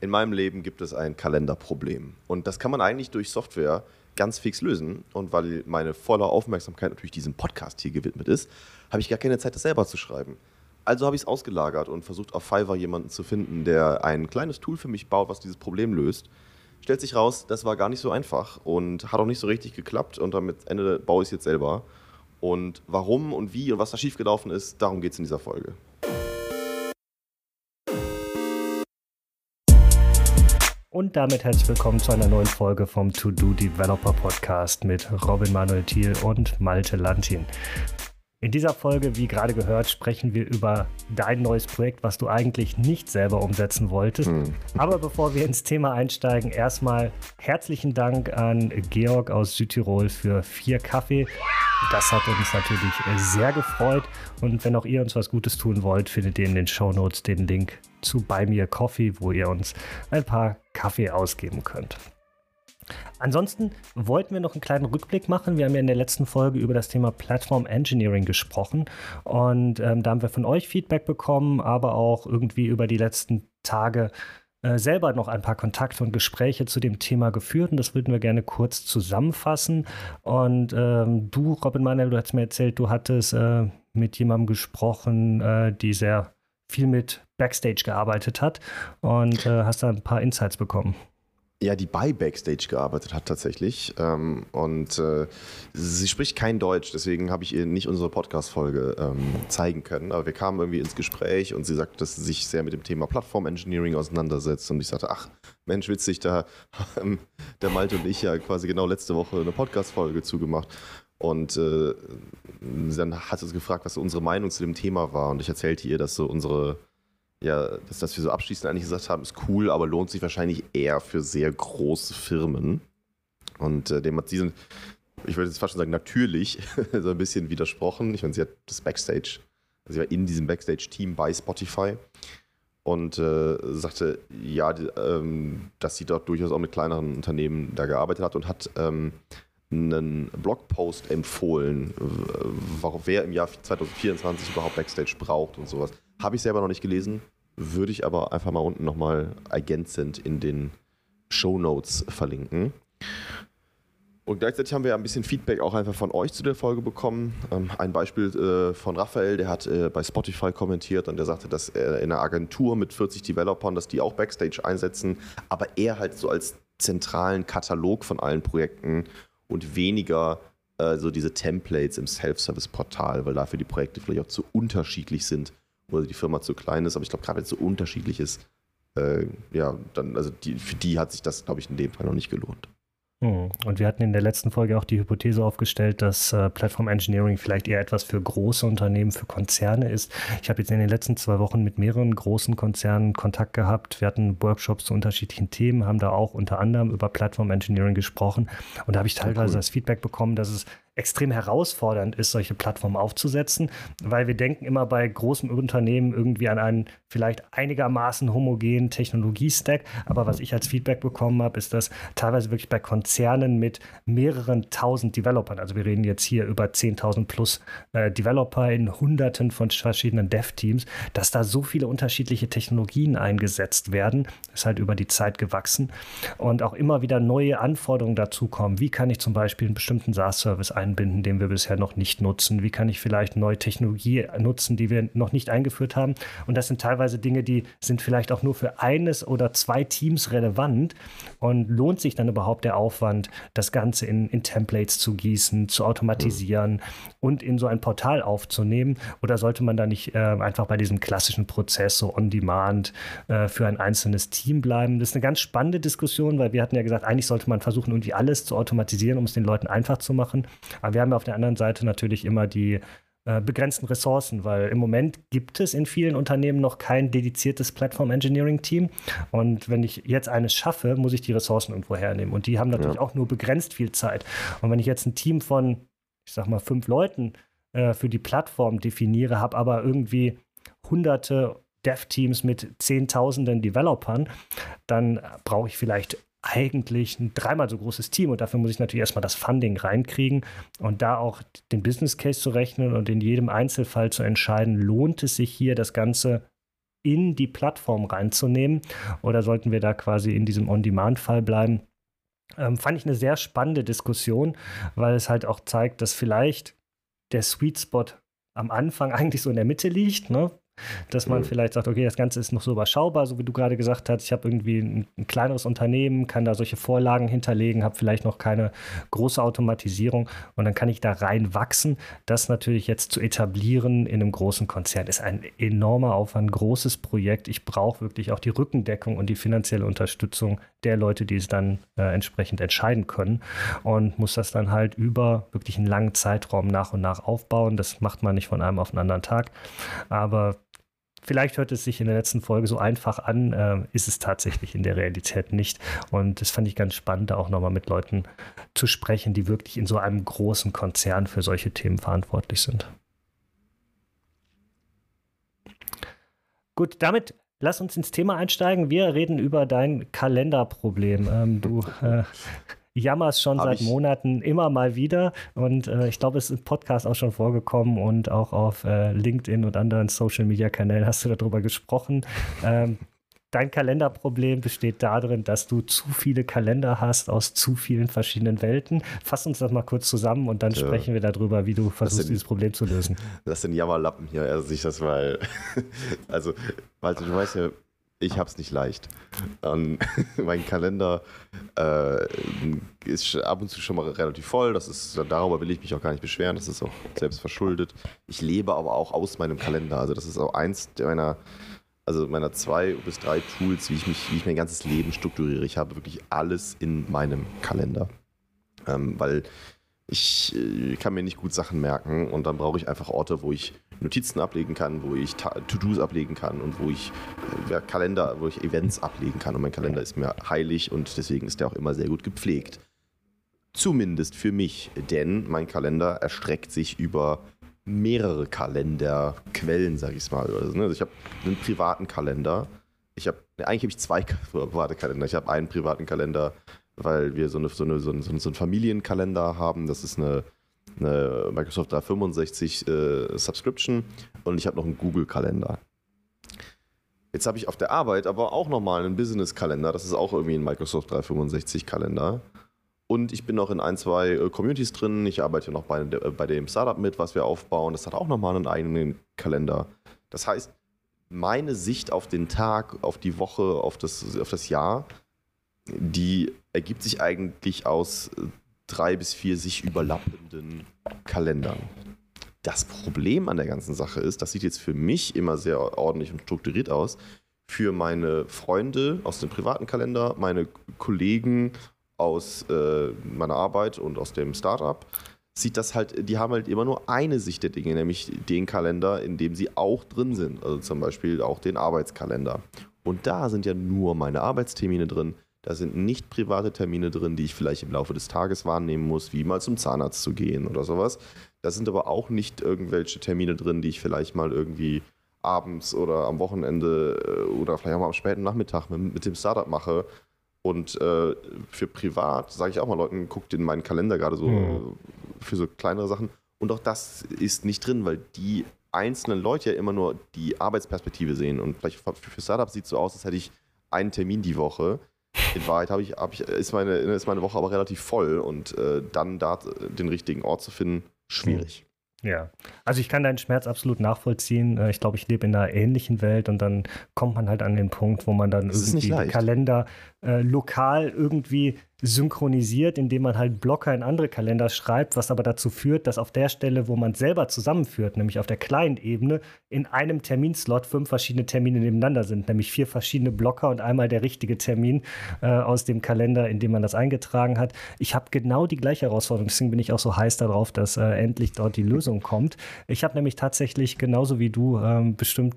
In meinem Leben gibt es ein Kalenderproblem. Und das kann man eigentlich durch Software ganz fix lösen. Und weil meine volle Aufmerksamkeit natürlich diesem Podcast hier gewidmet ist, habe ich gar keine Zeit, das selber zu schreiben. Also habe ich es ausgelagert und versucht auf Fiverr jemanden zu finden, der ein kleines Tool für mich baut, was dieses Problem löst. Stellt sich raus, das war gar nicht so einfach und hat auch nicht so richtig geklappt und damit Ende baue ich es jetzt selber. Und warum und wie und was da schiefgelaufen ist, darum geht es in dieser Folge. Und damit herzlich willkommen zu einer neuen Folge vom To Do Developer Podcast mit Robin Manuel Thiel und Malte Lantin. In dieser Folge, wie gerade gehört, sprechen wir über dein neues Projekt, was du eigentlich nicht selber umsetzen wolltest. Hm. Aber bevor wir ins Thema einsteigen, erstmal herzlichen Dank an Georg aus Südtirol für vier Kaffee. Das hat uns natürlich sehr gefreut. Und wenn auch ihr uns was Gutes tun wollt, findet ihr in den Show Notes den Link zu Buy Me Coffee, wo ihr uns ein paar Kaffee ausgeben könnt. Ansonsten wollten wir noch einen kleinen Rückblick machen. Wir haben ja in der letzten Folge über das Thema Platform Engineering gesprochen und ähm, da haben wir von euch Feedback bekommen, aber auch irgendwie über die letzten Tage äh, selber noch ein paar Kontakte und Gespräche zu dem Thema geführt und das würden wir gerne kurz zusammenfassen. Und ähm, du, Robin Manuel, du hast mir erzählt, du hattest äh, mit jemandem gesprochen, äh, die sehr viel mit Backstage gearbeitet hat und äh, hast da ein paar Insights bekommen ja, die bei Backstage gearbeitet hat tatsächlich. Ähm, und äh, sie spricht kein Deutsch, deswegen habe ich ihr nicht unsere Podcast-Folge ähm, zeigen können. Aber wir kamen irgendwie ins Gespräch und sie sagte, dass sie sich sehr mit dem Thema Plattform-Engineering auseinandersetzt. Und ich sagte, ach, Mensch, witzig, da haben der Malte und ich ja quasi genau letzte Woche eine Podcast-Folge zugemacht. Und äh, dann hat sie gefragt, was unsere Meinung zu dem Thema war. Und ich erzählte ihr, dass so unsere ja, dass, dass wir so abschließend eigentlich gesagt haben, ist cool, aber lohnt sich wahrscheinlich eher für sehr große Firmen. Und äh, dem hat sie, ich würde jetzt fast schon sagen, natürlich so ein bisschen widersprochen. Ich meine, sie hat das Backstage, also sie war in diesem Backstage-Team bei Spotify und äh, sagte, ja, die, ähm, dass sie dort durchaus auch mit kleineren Unternehmen da gearbeitet hat und hat ähm, einen Blogpost empfohlen, wer im Jahr 2024 überhaupt Backstage braucht und sowas. Habe ich selber noch nicht gelesen, würde ich aber einfach mal unten nochmal ergänzend in den Show Notes verlinken. Und gleichzeitig haben wir ein bisschen Feedback auch einfach von euch zu der Folge bekommen. Ähm, ein Beispiel äh, von Raphael, der hat äh, bei Spotify kommentiert und der sagte, dass er in einer Agentur mit 40 Developern, dass die auch Backstage einsetzen, aber er halt so als zentralen Katalog von allen Projekten und weniger äh, so diese Templates im Self-Service-Portal, weil dafür die Projekte vielleicht auch zu unterschiedlich sind oder die Firma zu klein ist. Aber ich glaube, gerade wenn es so unterschiedlich ist, äh, ja, dann, also die, für die hat sich das, glaube ich, in dem Fall noch nicht gelohnt. Hm. Und wir hatten in der letzten Folge auch die Hypothese aufgestellt, dass äh, Platform Engineering vielleicht eher etwas für große Unternehmen, für Konzerne ist. Ich habe jetzt in den letzten zwei Wochen mit mehreren großen Konzernen Kontakt gehabt. Wir hatten Workshops zu unterschiedlichen Themen, haben da auch unter anderem über Platform Engineering gesprochen. Und da habe ich teilweise cool. das Feedback bekommen, dass es extrem herausfordernd ist, solche Plattformen aufzusetzen, weil wir denken immer bei großen Unternehmen irgendwie an einen vielleicht einigermaßen homogenen Technologiestack. Aber was ich als Feedback bekommen habe, ist, dass teilweise wirklich bei Konzernen mit mehreren tausend Developern, also wir reden jetzt hier über 10.000 plus äh, Developer in Hunderten von verschiedenen Dev-Teams, dass da so viele unterschiedliche Technologien eingesetzt werden, ist halt über die Zeit gewachsen und auch immer wieder neue Anforderungen dazu kommen. Wie kann ich zum Beispiel einen bestimmten SaaS-Service einsetzen? Einbinden, den wir bisher noch nicht nutzen? Wie kann ich vielleicht neue Technologie nutzen, die wir noch nicht eingeführt haben? Und das sind teilweise Dinge, die sind vielleicht auch nur für eines oder zwei Teams relevant. Und lohnt sich dann überhaupt der Aufwand, das Ganze in, in Templates zu gießen, zu automatisieren mhm. und in so ein Portal aufzunehmen? Oder sollte man da nicht äh, einfach bei diesem klassischen Prozess so on-demand äh, für ein einzelnes Team bleiben? Das ist eine ganz spannende Diskussion, weil wir hatten ja gesagt, eigentlich sollte man versuchen, irgendwie alles zu automatisieren, um es den Leuten einfach zu machen. Aber wir haben ja auf der anderen Seite natürlich immer die äh, begrenzten Ressourcen, weil im Moment gibt es in vielen Unternehmen noch kein dediziertes Platform Engineering Team. Und wenn ich jetzt eines schaffe, muss ich die Ressourcen irgendwo hernehmen. Und die haben natürlich ja. auch nur begrenzt viel Zeit. Und wenn ich jetzt ein Team von, ich sag mal, fünf Leuten äh, für die Plattform definiere, habe aber irgendwie hunderte Dev-Teams mit Zehntausenden Developern, dann brauche ich vielleicht eigentlich ein dreimal so großes Team und dafür muss ich natürlich erstmal das Funding reinkriegen und da auch den Business Case zu rechnen und in jedem Einzelfall zu entscheiden, lohnt es sich hier das Ganze in die Plattform reinzunehmen? Oder sollten wir da quasi in diesem On-Demand-Fall bleiben? Ähm, fand ich eine sehr spannende Diskussion, weil es halt auch zeigt, dass vielleicht der Sweet Spot am Anfang eigentlich so in der Mitte liegt. Ne? Dass man mhm. vielleicht sagt, okay, das Ganze ist noch so überschaubar, so wie du gerade gesagt hast. Ich habe irgendwie ein, ein, kleineres Unternehmen, kann da solche Vorlagen hinterlegen, habe vielleicht noch keine große Automatisierung und dann kann ich da rein wachsen. Das natürlich jetzt zu etablieren in einem großen Konzern ist ein enormer Aufwand, ein großes Projekt. Ich brauche wirklich auch die Rückendeckung und die finanzielle Unterstützung der Leute, die es dann äh, entsprechend entscheiden können und muss das dann halt über wirklich einen langen Zeitraum nach und nach aufbauen. Das macht man nicht von einem auf den anderen Tag, aber Vielleicht hört es sich in der letzten Folge so einfach an, äh, ist es tatsächlich in der Realität nicht. Und das fand ich ganz spannend, da auch nochmal mit Leuten zu sprechen, die wirklich in so einem großen Konzern für solche Themen verantwortlich sind. Gut, damit lass uns ins Thema einsteigen. Wir reden über dein Kalenderproblem. Ähm, du äh, jammerst schon Hab seit ich. Monaten immer mal wieder und äh, ich glaube, es ist im Podcast auch schon vorgekommen und auch auf äh, LinkedIn und anderen Social-Media-Kanälen hast du darüber gesprochen. Ähm, dein Kalenderproblem besteht darin, dass du zu viele Kalender hast aus zu vielen verschiedenen Welten. Fass uns das mal kurz zusammen und dann ja. sprechen wir darüber, wie du versuchst, sind, dieses Problem zu lösen. Das sind Jammerlappen hier, also ich das mal. also, Walter, du weißt ja, ich habe es nicht leicht. Und mein Kalender äh, ist ab und zu schon mal relativ voll. Das ist, darüber will ich mich auch gar nicht beschweren. Das ist auch selbst verschuldet. Ich lebe aber auch aus meinem Kalender. Also das ist auch eins meiner, also meiner zwei bis drei Tools, wie ich mich, wie ich mein ganzes Leben strukturiere. Ich habe wirklich alles in meinem Kalender. Ähm, weil ich äh, kann mir nicht gut Sachen merken und dann brauche ich einfach Orte, wo ich Notizen ablegen kann, wo ich To-Dos ablegen kann und wo ich äh, Kalender, wo ich Events ablegen kann. Und mein Kalender ist mir heilig und deswegen ist der auch immer sehr gut gepflegt. Zumindest für mich, denn mein Kalender erstreckt sich über mehrere Kalenderquellen, sag ich mal. Also ich habe einen privaten Kalender. Ich habe, eigentlich habe ich zwei private Kalender. Ich habe einen privaten Kalender weil wir so, eine, so, eine, so, einen, so einen Familienkalender haben. Das ist eine, eine Microsoft 365 äh, Subscription und ich habe noch einen Google-Kalender. Jetzt habe ich auf der Arbeit aber auch nochmal einen Business-Kalender. Das ist auch irgendwie ein Microsoft 365-Kalender. Und ich bin noch in ein, zwei äh, Communities drin. Ich arbeite noch bei, äh, bei dem Startup mit, was wir aufbauen. Das hat auch nochmal einen eigenen Kalender. Das heißt, meine Sicht auf den Tag, auf die Woche, auf das, auf das Jahr die ergibt sich eigentlich aus äh, drei bis vier sich überlappenden Kalendern. Das Problem an der ganzen Sache ist, das sieht jetzt für mich immer sehr ordentlich und strukturiert aus. Für meine Freunde aus dem privaten Kalender, meine Kollegen aus äh, meiner Arbeit und aus dem Startup, sieht das halt, die haben halt immer nur eine Sicht der Dinge, nämlich den Kalender, in dem sie auch drin sind. Also zum Beispiel auch den Arbeitskalender. Und da sind ja nur meine Arbeitstermine drin. Da sind nicht private Termine drin, die ich vielleicht im Laufe des Tages wahrnehmen muss, wie mal zum Zahnarzt zu gehen oder sowas. Da sind aber auch nicht irgendwelche Termine drin, die ich vielleicht mal irgendwie abends oder am Wochenende äh, oder vielleicht auch mal am späten Nachmittag mit, mit dem Startup mache. Und äh, für privat sage ich auch mal Leuten, guckt in meinen Kalender gerade so mhm. für so kleinere Sachen. Und auch das ist nicht drin, weil die einzelnen Leute ja immer nur die Arbeitsperspektive sehen. Und vielleicht für Startups sieht es so aus, als hätte ich einen Termin die Woche. In Wahrheit ich, hab ich, ist, meine, ist meine Woche aber relativ voll und äh, dann da den richtigen Ort zu finden, schwierig. Ja, also ich kann deinen Schmerz absolut nachvollziehen. Äh, ich glaube, ich lebe in einer ähnlichen Welt und dann kommt man halt an den Punkt, wo man dann das irgendwie Kalender äh, lokal irgendwie synchronisiert, indem man halt Blocker in andere Kalender schreibt, was aber dazu führt, dass auf der Stelle, wo man selber zusammenführt, nämlich auf der Client-Ebene, in einem Terminslot fünf verschiedene Termine nebeneinander sind, nämlich vier verschiedene Blocker und einmal der richtige Termin äh, aus dem Kalender, in dem man das eingetragen hat. Ich habe genau die gleiche Herausforderung, deswegen bin ich auch so heiß darauf, dass äh, endlich dort die Lösung kommt. Ich habe nämlich tatsächlich genauso wie du ähm, bestimmt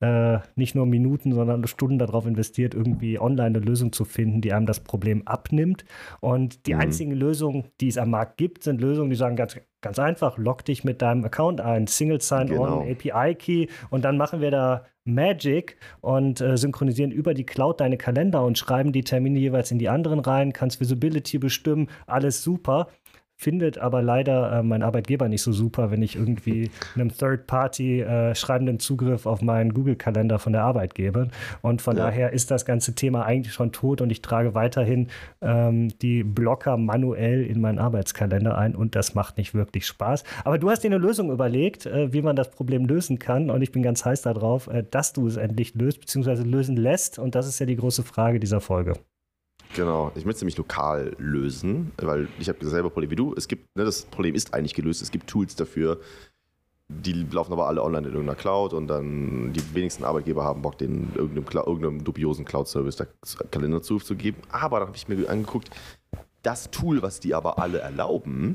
äh, nicht nur Minuten, sondern Stunden darauf investiert, irgendwie online eine Lösung zu finden, die einem das Problem abnimmt. Und die mhm. einzigen Lösungen, die es am Markt gibt, sind Lösungen, die sagen ganz, ganz einfach, log dich mit deinem Account ein, Single Sign-On, genau. API-Key und dann machen wir da Magic und äh, synchronisieren über die Cloud deine Kalender und schreiben die Termine jeweils in die anderen rein, kannst Visibility bestimmen, alles super findet aber leider äh, mein Arbeitgeber nicht so super, wenn ich irgendwie einem Third-Party äh, schreibenden Zugriff auf meinen Google-Kalender von der Arbeit gebe. Und von ja. daher ist das ganze Thema eigentlich schon tot und ich trage weiterhin ähm, die Blocker manuell in meinen Arbeitskalender ein und das macht nicht wirklich Spaß. Aber du hast dir eine Lösung überlegt, äh, wie man das Problem lösen kann und ich bin ganz heiß darauf, äh, dass du es endlich löst bzw. lösen lässt und das ist ja die große Frage dieser Folge. Genau, ich möchte es nämlich lokal lösen, weil ich habe dasselbe Problem wie du. Es gibt, ne, das Problem ist eigentlich gelöst, es gibt Tools dafür, die laufen aber alle online in irgendeiner Cloud und dann die wenigsten Arbeitgeber haben Bock, den irgendeinem, irgendeinem dubiosen Cloud-Service Kalender zuzugeben. Aber da habe ich mir angeguckt, das Tool, was die aber alle erlauben,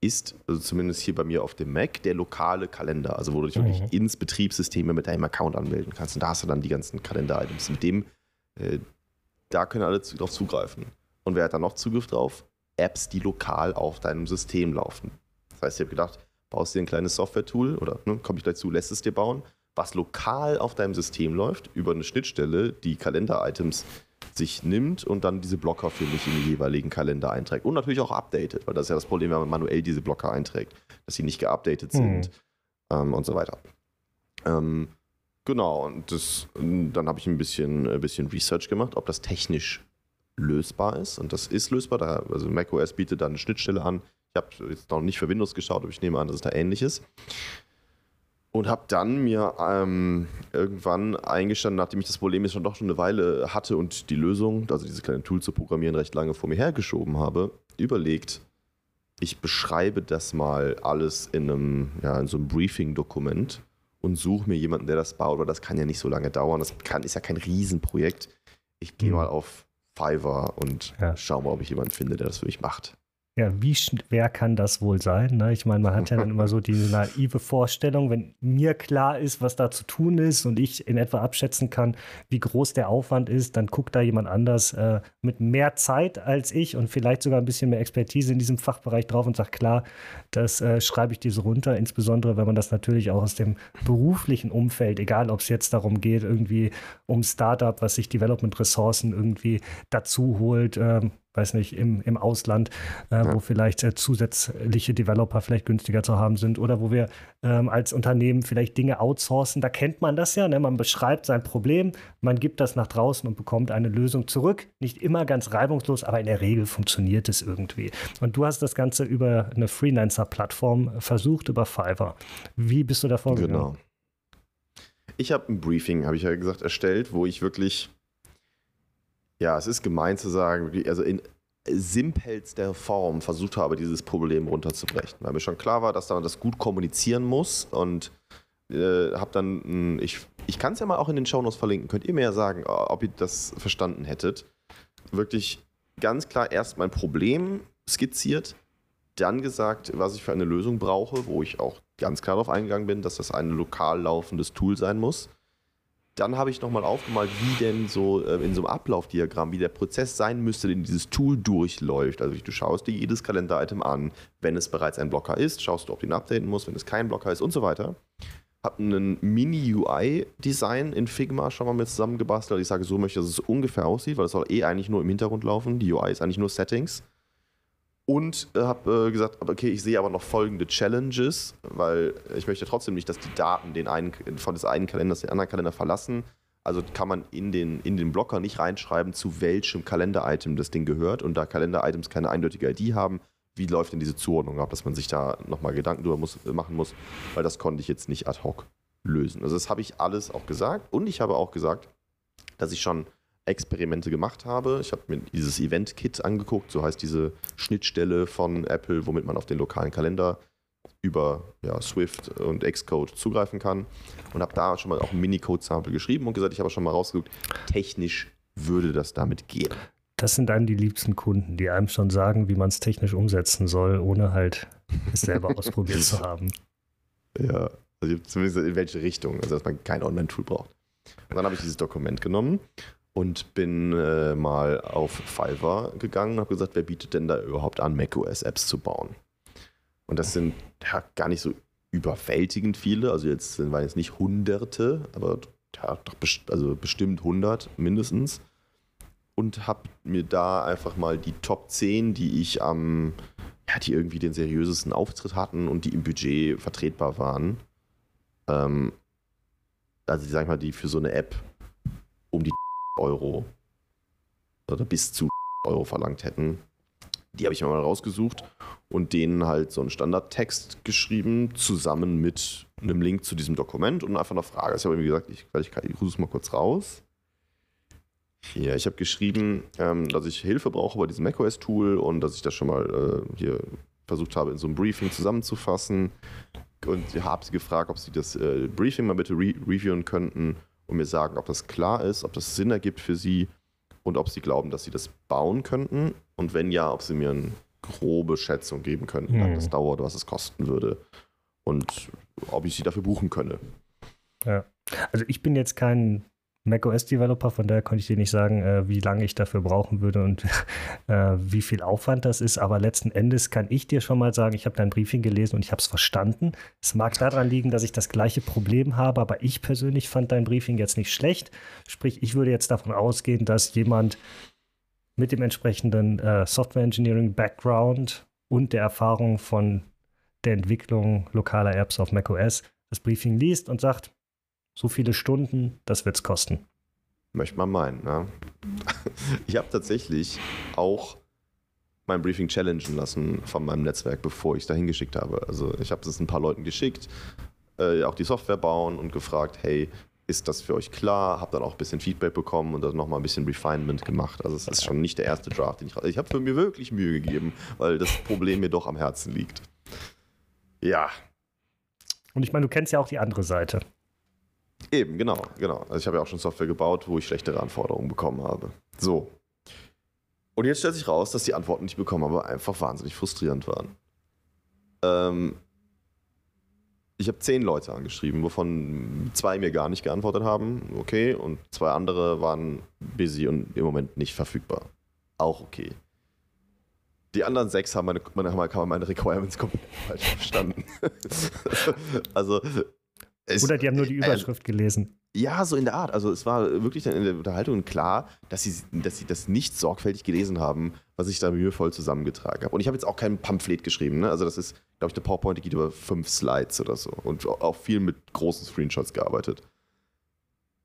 ist, also zumindest hier bei mir auf dem Mac, der lokale Kalender. Also wo du dich mhm. wirklich ins Betriebssystem mit deinem Account anmelden kannst. Und da hast du dann die ganzen Kalender-Items. Mit dem äh, da können alle drauf zugreifen. Und wer hat da noch Zugriff drauf? Apps, die lokal auf deinem System laufen. Das heißt, ich habe gedacht, baust dir ein kleines Software-Tool oder ne, komme ich gleich zu, lässt es dir bauen, was lokal auf deinem System läuft, über eine Schnittstelle, die Kalender-Items sich nimmt und dann diese Blocker für mich in den jeweiligen Kalender einträgt. Und natürlich auch updatet, weil das ist ja das Problem, wenn man manuell diese Blocker einträgt, dass sie nicht geupdatet sind mhm. ähm, und so weiter. Ähm, Genau, und das, dann habe ich ein bisschen, ein bisschen Research gemacht, ob das technisch lösbar ist. Und das ist lösbar. Da, also macOS bietet da eine Schnittstelle an. Ich habe jetzt noch nicht für Windows geschaut, aber ich nehme an, dass es da ähnlich ist. Und habe dann mir ähm, irgendwann eingestanden, nachdem ich das Problem jetzt schon doch schon eine Weile hatte und die Lösung, also dieses kleine Tool zu programmieren, recht lange vor mir hergeschoben habe, überlegt, ich beschreibe das mal alles in einem, ja, in so einem Briefing-Dokument und suche mir jemanden, der das baut, weil das kann ja nicht so lange dauern. Das kann, ist ja kein Riesenprojekt. Ich gehe mhm. mal auf Fiverr und ja. schaue mal, ob ich jemanden finde, der das für mich macht. Ja, wie schwer kann das wohl sein? Ne? Ich meine, man hat ja dann immer so diese naive Vorstellung, wenn mir klar ist, was da zu tun ist und ich in etwa abschätzen kann, wie groß der Aufwand ist, dann guckt da jemand anders äh, mit mehr Zeit als ich und vielleicht sogar ein bisschen mehr Expertise in diesem Fachbereich drauf und sagt, klar, das äh, schreibe ich dir so runter, insbesondere wenn man das natürlich auch aus dem beruflichen Umfeld, egal ob es jetzt darum geht, irgendwie um Startup, was sich Development-Ressourcen irgendwie dazu holt, ähm, weiß nicht, im, im Ausland, äh, ja. wo vielleicht äh, zusätzliche Developer vielleicht günstiger zu haben sind oder wo wir ähm, als Unternehmen vielleicht Dinge outsourcen. Da kennt man das ja. Ne? Man beschreibt sein Problem, man gibt das nach draußen und bekommt eine Lösung zurück. Nicht immer ganz reibungslos, aber in der Regel funktioniert es irgendwie. Und du hast das Ganze über eine Freelancer-Plattform versucht, über Fiverr. Wie bist du da vorgegangen? Genau. Ich habe ein Briefing, habe ich ja gesagt, erstellt, wo ich wirklich ja, es ist gemein zu sagen, also in simpelster Form versucht habe, dieses Problem runterzubrechen. Weil mir schon klar war, dass man das gut kommunizieren muss und äh, habe dann, ich, ich kann es ja mal auch in den Shownotes verlinken, könnt ihr mir ja sagen, ob ihr das verstanden hättet. Wirklich ganz klar erst mein Problem skizziert, dann gesagt, was ich für eine Lösung brauche, wo ich auch ganz klar darauf eingegangen bin, dass das ein lokal laufendes Tool sein muss dann habe ich nochmal aufgemalt, wie denn so äh, in so einem Ablaufdiagramm, wie der Prozess sein müsste, den dieses Tool durchläuft. Also du schaust dir jedes Kalender-Item an. Wenn es bereits ein Blocker ist, schaust du, ob du ihn updaten musst, wenn es kein Blocker ist und so weiter. Habe einen Mini-UI-Design in Figma schon mal mit zusammengebastelt. Ich sage, so möchte ich, dass es ungefähr aussieht, weil es soll eh eigentlich nur im Hintergrund laufen. Die UI ist eigentlich nur Settings. Und äh, habe äh, gesagt, okay, ich sehe aber noch folgende Challenges, weil ich möchte trotzdem nicht, dass die Daten den einen, von des einen Kalenders den anderen Kalender verlassen. Also kann man in den, in den Blocker nicht reinschreiben, zu welchem Kalender-Item das Ding gehört. Und da Kalender-Items keine eindeutige ID haben, wie läuft denn diese Zuordnung ab, dass man sich da nochmal Gedanken drüber muss, machen muss, weil das konnte ich jetzt nicht ad hoc lösen. Also das habe ich alles auch gesagt. Und ich habe auch gesagt, dass ich schon Experimente gemacht habe. Ich habe mir dieses Event-Kit angeguckt, so heißt diese Schnittstelle von Apple, womit man auf den lokalen Kalender über ja, Swift und Xcode zugreifen kann und habe da schon mal auch ein Mini-Code-Sample geschrieben und gesagt, ich habe schon mal rausgeguckt, technisch würde das damit gehen. Das sind einem die liebsten Kunden, die einem schon sagen, wie man es technisch umsetzen soll, ohne halt es selber ausprobiert zu haben. Ja, also zumindest in welche Richtung, also dass man kein Online-Tool braucht. Und dann habe ich dieses Dokument genommen und bin äh, mal auf Fiverr gegangen und habe gesagt, wer bietet denn da überhaupt an, macOS-Apps zu bauen? Und das sind ja, gar nicht so überwältigend viele, also jetzt waren jetzt nicht Hunderte, aber ja, also bestimmt 100 mindestens. Und habe mir da einfach mal die Top 10, die ich am, ja, die irgendwie den seriösesten Auftritt hatten und die im Budget vertretbar waren. Ähm, also, sag mal, die für so eine App Euro oder bis zu Euro verlangt hätten. Die habe ich mir mal rausgesucht und denen halt so einen Standardtext geschrieben, zusammen mit einem Link zu diesem Dokument und einfach eine Frage. Ich habe mir gesagt, ich, ich, ich rufe es mal kurz raus. Hier, ich habe geschrieben, ähm, dass ich Hilfe brauche bei diesem macOS-Tool und dass ich das schon mal äh, hier versucht habe, in so einem Briefing zusammenzufassen. Und habe sie gefragt, ob sie das äh, Briefing mal bitte re reviewen könnten und mir sagen, ob das klar ist, ob das Sinn ergibt für sie und ob sie glauben, dass sie das bauen könnten. Und wenn ja, ob sie mir eine grobe Schätzung geben könnten, wie lange das dauert, was es kosten würde und ob ich sie dafür buchen könne. Ja, also ich bin jetzt kein macOS-Developer, von daher konnte ich dir nicht sagen, äh, wie lange ich dafür brauchen würde und äh, wie viel Aufwand das ist. Aber letzten Endes kann ich dir schon mal sagen, ich habe dein Briefing gelesen und ich habe es verstanden. Es mag daran liegen, dass ich das gleiche Problem habe, aber ich persönlich fand dein Briefing jetzt nicht schlecht. Sprich, ich würde jetzt davon ausgehen, dass jemand mit dem entsprechenden äh, Software Engineering Background und der Erfahrung von der Entwicklung lokaler Apps auf macOS das Briefing liest und sagt, so viele Stunden, das wird es kosten. Möchte man meinen, ne? Ich habe tatsächlich auch mein Briefing challengen lassen von meinem Netzwerk, bevor ich es dahin geschickt habe. Also ich habe es ein paar Leuten geschickt, äh, auch die Software bauen und gefragt, hey, ist das für euch klar? Habe dann auch ein bisschen Feedback bekommen und dann nochmal ein bisschen Refinement gemacht. Also es ist schon nicht der erste Draft, den ich... Ich habe für mir wirklich Mühe gegeben, weil das Problem mir doch am Herzen liegt. Ja. Und ich meine, du kennst ja auch die andere Seite. Eben, genau, genau. Also ich habe ja auch schon Software gebaut, wo ich schlechtere Anforderungen bekommen habe. So. Und jetzt stellt sich raus, dass die Antworten, die ich bekommen habe, einfach wahnsinnig frustrierend waren. Ähm, ich habe zehn Leute angeschrieben, wovon zwei mir gar nicht geantwortet haben, okay, und zwei andere waren busy und im Moment nicht verfügbar. Auch okay. Die anderen sechs haben meine, meine, haben meine Requirements komplett falsch verstanden. also es, Oder die haben nur die äh, Überschrift äh, gelesen. Ja, so in der Art. Also es war wirklich dann in der Unterhaltung klar, dass sie, dass sie das nicht sorgfältig gelesen haben, was ich da mühevoll zusammengetragen habe. Und ich habe jetzt auch kein Pamphlet geschrieben. Ne? Also das ist, glaube ich, eine PowerPoint, die geht über fünf Slides oder so. Und auch viel mit großen Screenshots gearbeitet.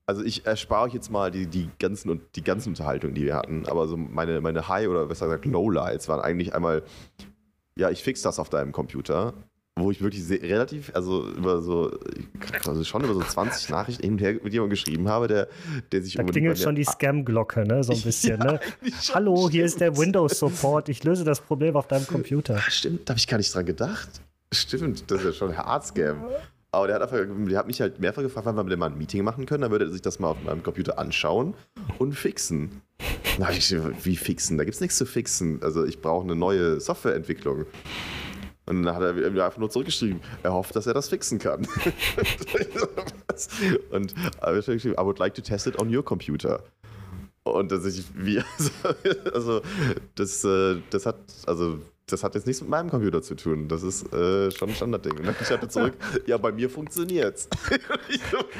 Also ich erspare euch jetzt mal die, die, ganzen, die ganzen Unterhaltungen, die wir hatten. Aber so meine, meine High- oder besser gesagt Lowlights waren eigentlich einmal, ja, ich fix das auf deinem Computer wo ich wirklich sehr, relativ, also über so, also schon über so 20 Nachrichten hin und her mit jemandem geschrieben habe, der, der sich Da klingelt schon die Scam-Glocke, ne? So ein bisschen, ja, ne? Hallo, hier ist der Windows-Support, ich löse das Problem auf deinem Computer. Ach, stimmt, da habe ich gar nicht dran gedacht. Stimmt, das ist ja schon ein Hard-Scam. Aber der hat, einfach, der hat mich halt mehrfach gefragt, wann wir mit dem mal ein Meeting machen können. Dann würde er sich das mal auf meinem Computer anschauen und fixen. Na, wie fixen? Da gibt es nichts zu fixen. Also ich brauche eine neue Softwareentwicklung. Und dann hat er mir einfach nur zurückgeschrieben, er hofft, dass er das fixen kann. und er hat geschrieben, I would like to test it on your computer. Und dass ich, wie, also, das, äh, das hat, also, das hat jetzt nichts mit meinem Computer zu tun. Das ist äh, schon ein Standardding. Und ich hatte zurück, ja, bei mir funktioniert's.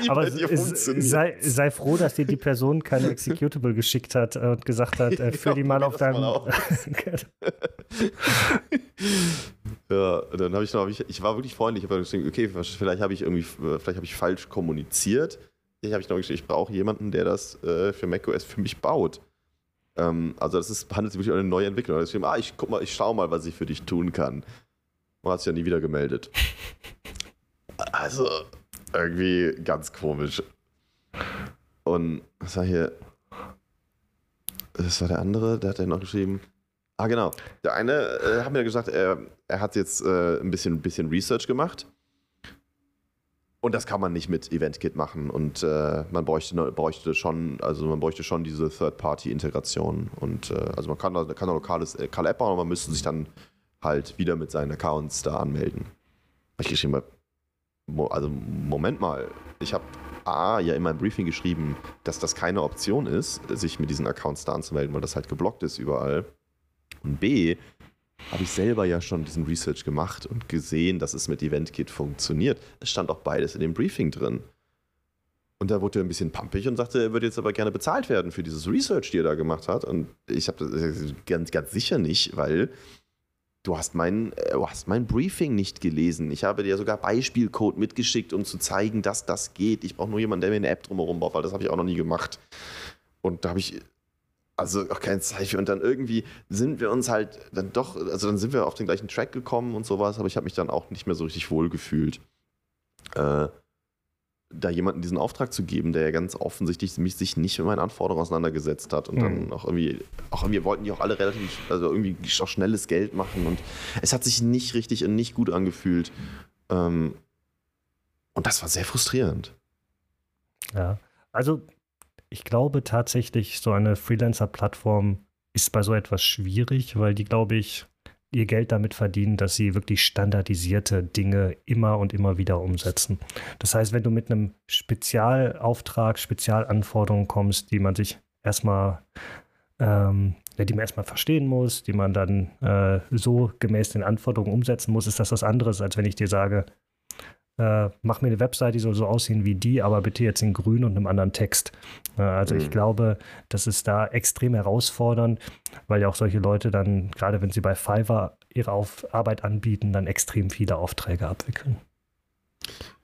Aber es, sei, sei, froh, dass dir die Person keine Executable geschickt hat und gesagt hat, äh, führ ja, die mal auf deinem. Ja, dann habe ich noch, ich, ich war wirklich freundlich. Ich habe gesagt, okay, vielleicht habe ich irgendwie, vielleicht habe ich falsch kommuniziert. Ich habe ich noch geschrieben, ich brauche jemanden, der das äh, für macOS für mich baut. Ähm, also das ist, handelt sich wirklich um eine neue Entwicklung. Da geschrieben, ah, ich guck mal, ich schau mal, was ich für dich tun kann. Und hat sich ja nie wieder gemeldet. Also, irgendwie ganz komisch. Und was war hier? Das war der andere, der hat ja noch geschrieben. Ah, genau. Der eine äh, hat mir gesagt, er, er hat jetzt äh, ein bisschen, bisschen Research gemacht und das kann man nicht mit EventKit machen und äh, man bräuchte, bräuchte schon, also man bräuchte schon diese Third-Party-Integration und äh, also man kann, kann lokales, äh, App bauen, aber man müsste sich dann halt wieder mit seinen Accounts da anmelden. Ich geschrieben also Moment mal, ich habe A ja in meinem Briefing geschrieben, dass das keine Option ist, sich mit diesen Accounts da anzumelden, weil das halt geblockt ist überall. Und B, habe ich selber ja schon diesen Research gemacht und gesehen, dass es mit EventKit funktioniert. Es stand auch beides in dem Briefing drin. Und da wurde er ein bisschen pumpig und sagte, er würde jetzt aber gerne bezahlt werden für dieses Research, die er da gemacht hat. Und ich habe das ganz, ganz sicher nicht, weil du hast mein, äh, du hast mein Briefing nicht gelesen. Ich habe dir sogar Beispielcode mitgeschickt, um zu zeigen, dass das geht. Ich brauche nur jemanden, der mir eine App drumherum baut, weil das habe ich auch noch nie gemacht. Und da habe ich also auch kein Zeichen. Und dann irgendwie sind wir uns halt dann doch, also dann sind wir auf den gleichen Track gekommen und sowas, aber ich habe mich dann auch nicht mehr so richtig wohl gefühlt. Äh, da jemanden diesen Auftrag zu geben, der ja ganz offensichtlich mich sich nicht mit meinen Anforderungen auseinandergesetzt hat und mhm. dann auch irgendwie, auch irgendwie wollten die auch alle relativ, also irgendwie auch schnelles Geld machen und es hat sich nicht richtig und nicht gut angefühlt. Ähm, und das war sehr frustrierend. Ja, also ich glaube tatsächlich, so eine Freelancer-Plattform ist bei so etwas schwierig, weil die, glaube ich, ihr Geld damit verdienen, dass sie wirklich standardisierte Dinge immer und immer wieder umsetzen. Das heißt, wenn du mit einem Spezialauftrag, Spezialanforderungen kommst, die man sich erstmal, ähm, die man erstmal verstehen muss, die man dann äh, so gemäß den Anforderungen umsetzen muss, ist das was anderes, als wenn ich dir sage, äh, mach mir eine Website, die soll so aussehen wie die, aber bitte jetzt in grün und einem anderen Text. Äh, also mhm. ich glaube, das ist da extrem herausfordernd, weil ja auch solche Leute dann, gerade wenn sie bei Fiverr ihre Auf Arbeit anbieten, dann extrem viele Aufträge abwickeln.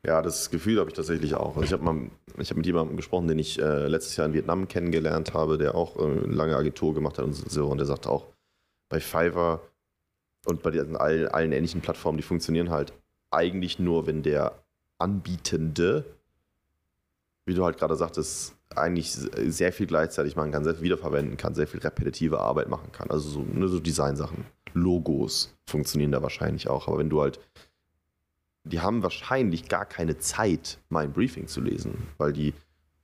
Ja, das Gefühl habe ich tatsächlich auch. Also ich habe hab mit jemandem gesprochen, den ich äh, letztes Jahr in Vietnam kennengelernt habe, der auch äh, lange Agentur gemacht hat und so. Und der sagt auch, bei Fiverr und bei allen, allen ähnlichen Plattformen, die funktionieren halt eigentlich nur, wenn der Anbietende, wie du halt gerade sagtest, eigentlich sehr viel gleichzeitig machen kann, sehr viel wiederverwenden kann, sehr viel repetitive Arbeit machen kann. Also so, ne, so Designsachen. Logos funktionieren da wahrscheinlich auch. Aber wenn du halt, die haben wahrscheinlich gar keine Zeit, mein Briefing zu lesen, weil die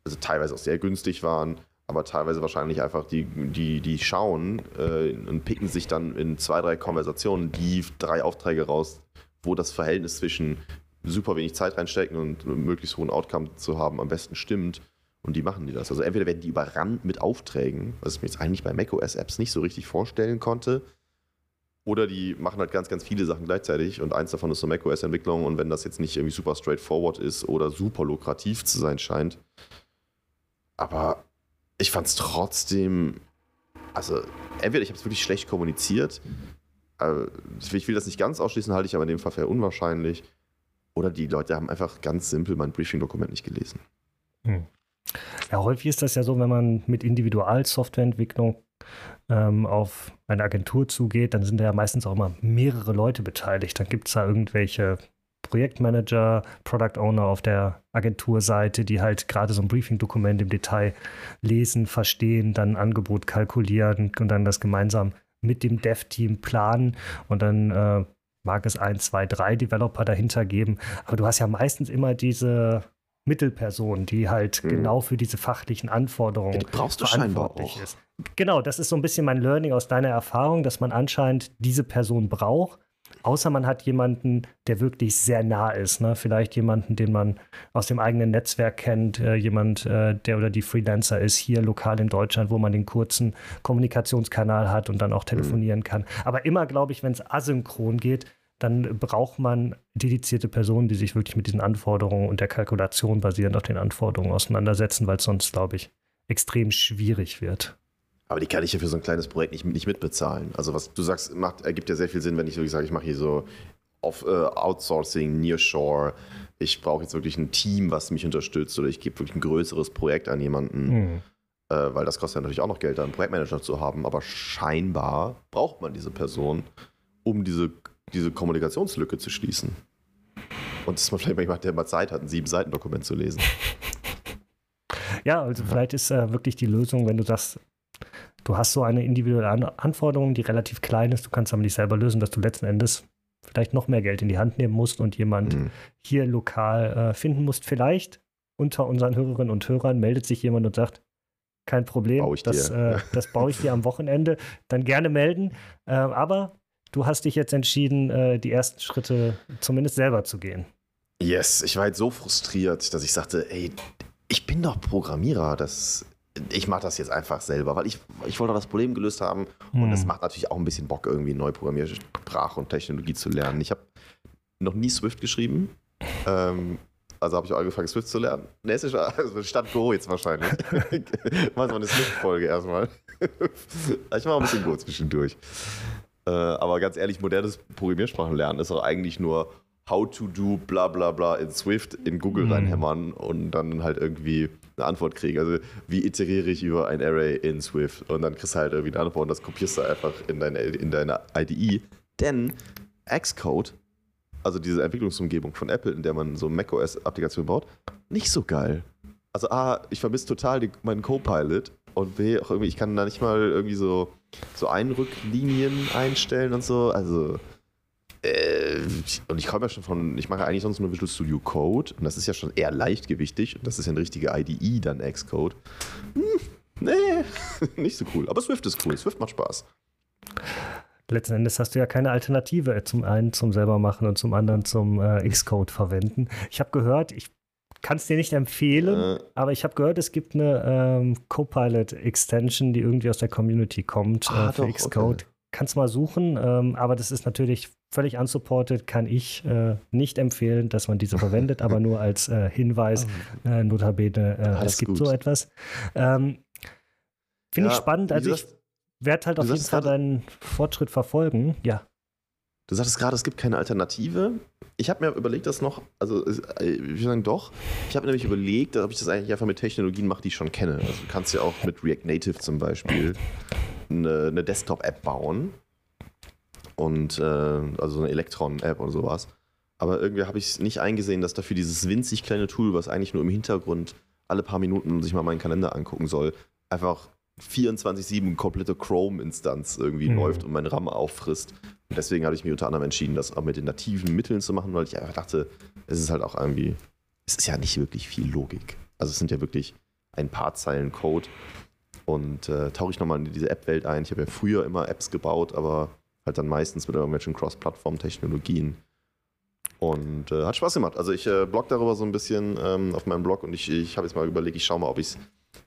also teilweise auch sehr günstig waren, aber teilweise wahrscheinlich einfach die, die, die schauen äh, und picken sich dann in zwei, drei Konversationen die drei Aufträge raus, wo das Verhältnis zwischen super wenig Zeit reinstecken und möglichst hohen Outcome zu haben am besten stimmt. Und die machen die das. Also entweder werden die überrannt mit Aufträgen, was ich mir jetzt eigentlich bei macOS-Apps nicht so richtig vorstellen konnte, oder die machen halt ganz, ganz viele Sachen gleichzeitig und eins davon ist so macOS-Entwicklung und wenn das jetzt nicht irgendwie super straightforward ist oder super lukrativ zu sein scheint. Aber ich fand es trotzdem, also entweder ich habe es wirklich schlecht kommuniziert, ich will das nicht ganz ausschließen, halte ich aber in dem Fall für unwahrscheinlich. Oder die Leute haben einfach ganz simpel mein Briefing-Dokument nicht gelesen. Hm. Ja, häufig ist das ja so, wenn man mit Individualsoftwareentwicklung ähm, auf eine Agentur zugeht, dann sind da ja meistens auch immer mehrere Leute beteiligt. Dann gibt es da irgendwelche Projektmanager, Product Owner auf der Agenturseite, die halt gerade so ein Briefing-Dokument im Detail lesen, verstehen, dann ein Angebot kalkulieren und dann das gemeinsam mit dem Dev-Team planen und dann äh, mag es ein, zwei, drei Developer dahinter geben. Aber du hast ja meistens immer diese Mittelperson, die halt mhm. genau für diese fachlichen Anforderungen die brauchst du verantwortlich ist. Genau, das ist so ein bisschen mein Learning aus deiner Erfahrung, dass man anscheinend diese Person braucht Außer man hat jemanden, der wirklich sehr nah ist. Ne? Vielleicht jemanden, den man aus dem eigenen Netzwerk kennt, äh, jemand, äh, der oder die Freelancer ist, hier lokal in Deutschland, wo man den kurzen Kommunikationskanal hat und dann auch telefonieren mhm. kann. Aber immer, glaube ich, wenn es asynchron geht, dann braucht man dedizierte Personen, die sich wirklich mit diesen Anforderungen und der Kalkulation basierend auf den Anforderungen auseinandersetzen, weil es sonst, glaube ich, extrem schwierig wird. Aber die kann ich ja für so ein kleines Projekt nicht, nicht mitbezahlen. Also was du sagst, macht, ergibt ja sehr viel Sinn, wenn ich wirklich sage, ich mache hier so auf, äh, Outsourcing, Nearshore. Ich brauche jetzt wirklich ein Team, was mich unterstützt oder ich gebe wirklich ein größeres Projekt an jemanden. Mhm. Äh, weil das kostet ja natürlich auch noch Geld, da einen Projektmanager zu haben. Aber scheinbar braucht man diese Person, um diese, diese Kommunikationslücke zu schließen. Und dass man vielleicht manchmal der mal Zeit hat, ein sieben Seiten Dokument zu lesen. Ja, also vielleicht ist äh, wirklich die Lösung, wenn du sagst, du hast so eine individuelle Anforderung, die relativ klein ist, du kannst aber nicht selber lösen, dass du letzten Endes vielleicht noch mehr Geld in die Hand nehmen musst und jemand mhm. hier lokal äh, finden musst. Vielleicht unter unseren Hörerinnen und Hörern meldet sich jemand und sagt, kein Problem, das, äh, das baue ich dir am Wochenende, dann gerne melden. Äh, aber du hast dich jetzt entschieden, äh, die ersten Schritte zumindest selber zu gehen. Yes, ich war halt so frustriert, dass ich sagte, ey, ich bin doch Programmierer, das ich mache das jetzt einfach selber, weil ich, ich wollte das Problem gelöst haben und hm. das macht natürlich auch ein bisschen Bock, irgendwie neue Programmiersprache und Technologie zu lernen. Ich habe noch nie Swift geschrieben. Ähm, also habe ich auch angefangen, Swift zu lernen. Ne, es ist also Stadt Go jetzt wahrscheinlich. Machen wir eine Swift-Folge erstmal. ich mache ein bisschen Go zwischendurch. Äh, aber ganz ehrlich, modernes Programmiersprachen lernen ist auch eigentlich nur how to do bla bla bla in Swift in Google mhm. reinhämmern und dann halt irgendwie eine Antwort kriegen. Also wie iteriere ich über ein Array in Swift und dann kriegst du halt irgendwie eine Antwort und das kopierst du einfach in deine, in deine IDE. Denn Xcode, also diese Entwicklungsumgebung von Apple, in der man so macOS-Applikationen baut, nicht so geil. Also A, ich vermisse total die, meinen Copilot und B, auch irgendwie, ich kann da nicht mal irgendwie so, so Einrücklinien einstellen und so. Also äh, und ich komme ja schon von, ich mache eigentlich sonst nur Visual Studio Code und das ist ja schon eher leichtgewichtig und das ist ja eine richtige IDE dann Xcode. Hm, nee, nicht so cool. Aber Swift ist cool. Swift macht Spaß. Letzten Endes hast du ja keine Alternative. Zum einen zum selber machen und zum anderen zum äh, Xcode verwenden. Ich habe gehört, ich kann es dir nicht empfehlen, äh, aber ich habe gehört, es gibt eine ähm, Copilot-Extension, die irgendwie aus der Community kommt äh, ah, für Xcode. Okay. Kannst mal suchen, ähm, aber das ist natürlich völlig unsupported, kann ich äh, nicht empfehlen, dass man diese verwendet, aber nur als äh, Hinweis, oh. äh, notabene, äh, es gibt gut. so etwas. Ähm, Finde ja, ich spannend, also ich werde halt auf jeden Fall deinen Fortschritt verfolgen, ja. Du sagtest gerade, es gibt keine Alternative. Ich habe mir überlegt, das noch, also äh, ich würde sagen doch, ich habe nämlich überlegt, ob ich das eigentlich einfach mit Technologien mache, die ich schon kenne. Also du kannst ja auch mit React Native zum Beispiel eine, eine Desktop-App bauen und äh, also eine Elektron-App und sowas. Aber irgendwie habe ich es nicht eingesehen, dass dafür dieses winzig kleine Tool, was eigentlich nur im Hintergrund alle paar Minuten sich mal meinen Kalender angucken soll, einfach 24-7 komplette Chrome-Instanz irgendwie mhm. läuft und mein RAM auffrisst. Und deswegen habe ich mich unter anderem entschieden, das auch mit den nativen Mitteln zu machen, weil ich einfach dachte, es ist halt auch irgendwie, es ist ja nicht wirklich viel Logik. Also es sind ja wirklich ein paar Zeilen Code. Und äh, tauche ich nochmal in diese App-Welt ein. Ich habe ja früher immer Apps gebaut, aber halt dann meistens mit irgendwelchen Cross-Plattform-Technologien. Und äh, hat Spaß gemacht. Also ich äh, blog darüber so ein bisschen ähm, auf meinem Blog und ich, ich habe jetzt mal überlegt, ich schaue mal, ob ich es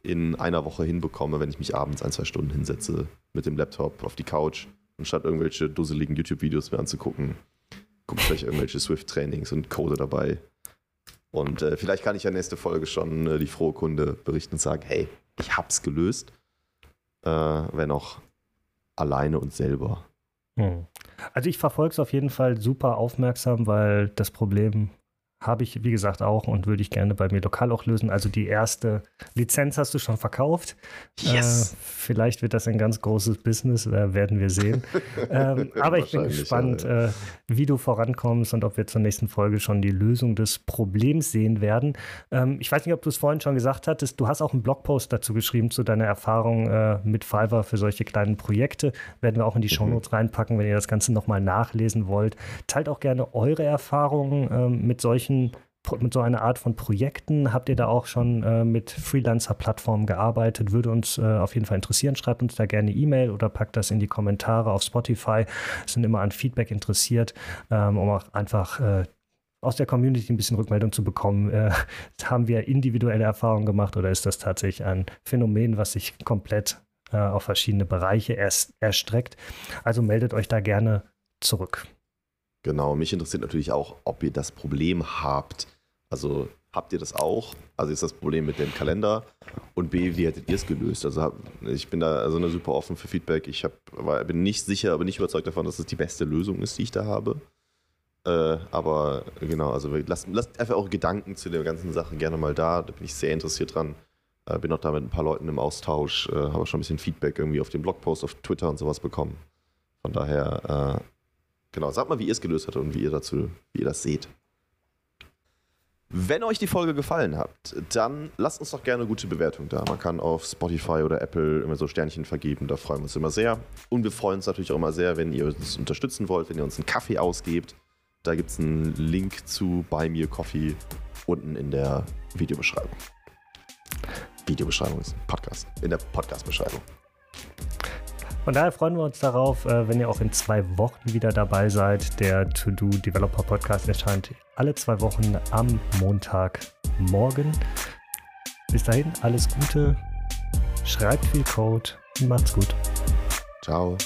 in einer Woche hinbekomme, wenn ich mich abends ein, zwei Stunden hinsetze mit dem Laptop auf die Couch und statt irgendwelche dusseligen YouTube-Videos mir anzugucken, gucke ich vielleicht irgendwelche Swift-Trainings und Code dabei. Und äh, vielleicht kann ich ja nächste Folge schon äh, die frohe Kunde berichten und sagen, hey, ich hab's gelöst. Äh, wenn auch alleine und selber. Hm. Also ich verfolge es auf jeden Fall super aufmerksam, weil das Problem habe ich, wie gesagt, auch und würde ich gerne bei mir lokal auch lösen. Also die erste Lizenz hast du schon verkauft. Yes. Äh, vielleicht wird das ein ganz großes Business, äh, werden wir sehen. ähm, aber ich bin gespannt, ja, ja. Äh, wie du vorankommst und ob wir zur nächsten Folge schon die Lösung des Problems sehen werden. Ähm, ich weiß nicht, ob du es vorhin schon gesagt hattest. Du hast auch einen Blogpost dazu geschrieben zu deiner Erfahrung äh, mit Fiverr für solche kleinen Projekte. Werden wir auch in die mhm. Shownotes reinpacken, wenn ihr das Ganze nochmal nachlesen wollt. Teilt auch gerne eure Erfahrungen ähm, mit solchen solchen mit so einer Art von Projekten? Habt ihr da auch schon äh, mit Freelancer-Plattformen gearbeitet? Würde uns äh, auf jeden Fall interessieren. Schreibt uns da gerne E-Mail oder packt das in die Kommentare auf Spotify. Sind immer an Feedback interessiert, ähm, um auch einfach äh, aus der Community ein bisschen Rückmeldung zu bekommen. Äh, haben wir individuelle Erfahrungen gemacht oder ist das tatsächlich ein Phänomen, was sich komplett äh, auf verschiedene Bereiche erst erstreckt? Also meldet euch da gerne zurück. Genau, mich interessiert natürlich auch, ob ihr das Problem habt. Also habt ihr das auch? Also ist das Problem mit dem Kalender? Und B, wie hättet ihr es gelöst? Also hab, ich bin da also super offen für Feedback. Ich hab, war, bin nicht sicher, aber nicht überzeugt davon, dass es die beste Lösung ist, die ich da habe. Äh, aber genau, also lasst, lasst einfach eure Gedanken zu der ganzen Sache gerne mal da. Da bin ich sehr interessiert dran. Äh, bin auch da mit ein paar Leuten im Austausch, äh, habe schon ein bisschen Feedback irgendwie auf den Blogpost, auf Twitter und sowas bekommen. Von daher äh, Genau, sagt mal, wie ihr es gelöst habt und wie ihr dazu, wie ihr das seht. Wenn euch die Folge gefallen hat, dann lasst uns doch gerne eine gute Bewertung da. Man kann auf Spotify oder Apple immer so Sternchen vergeben, da freuen wir uns immer sehr. Und wir freuen uns natürlich auch immer sehr, wenn ihr uns unterstützen wollt, wenn ihr uns einen Kaffee ausgebt. Da gibt es einen Link zu Buy Me Coffee unten in der Videobeschreibung. Videobeschreibung ist Podcast. In der Podcast-Beschreibung. Von daher freuen wir uns darauf, äh, wenn ihr auch in zwei Wochen wieder dabei seid. Der To-Do Developer Podcast erscheint alle zwei Wochen am Montagmorgen. Bis dahin, alles Gute, schreibt viel Code und macht's gut. Ciao.